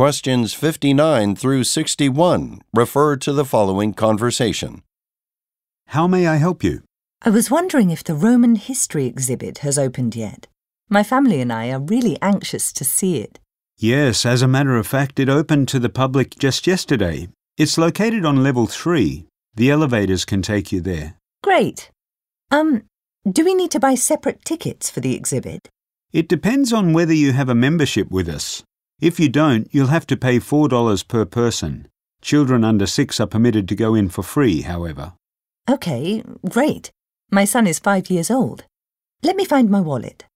Questions 59 through 61 refer to the following conversation. How may I help you? I was wondering if the Roman history exhibit has opened yet. My family and I are really anxious to see it. Yes, as a matter of fact, it opened to the public just yesterday. It's located on level 3. The elevators can take you there. Great. Um, do we need to buy separate tickets for the exhibit? It depends on whether you have a membership with us. If you don't, you'll have to pay $4 per person. Children under 6 are permitted to go in for free, however. Okay, great. My son is five years old. Let me find my wallet.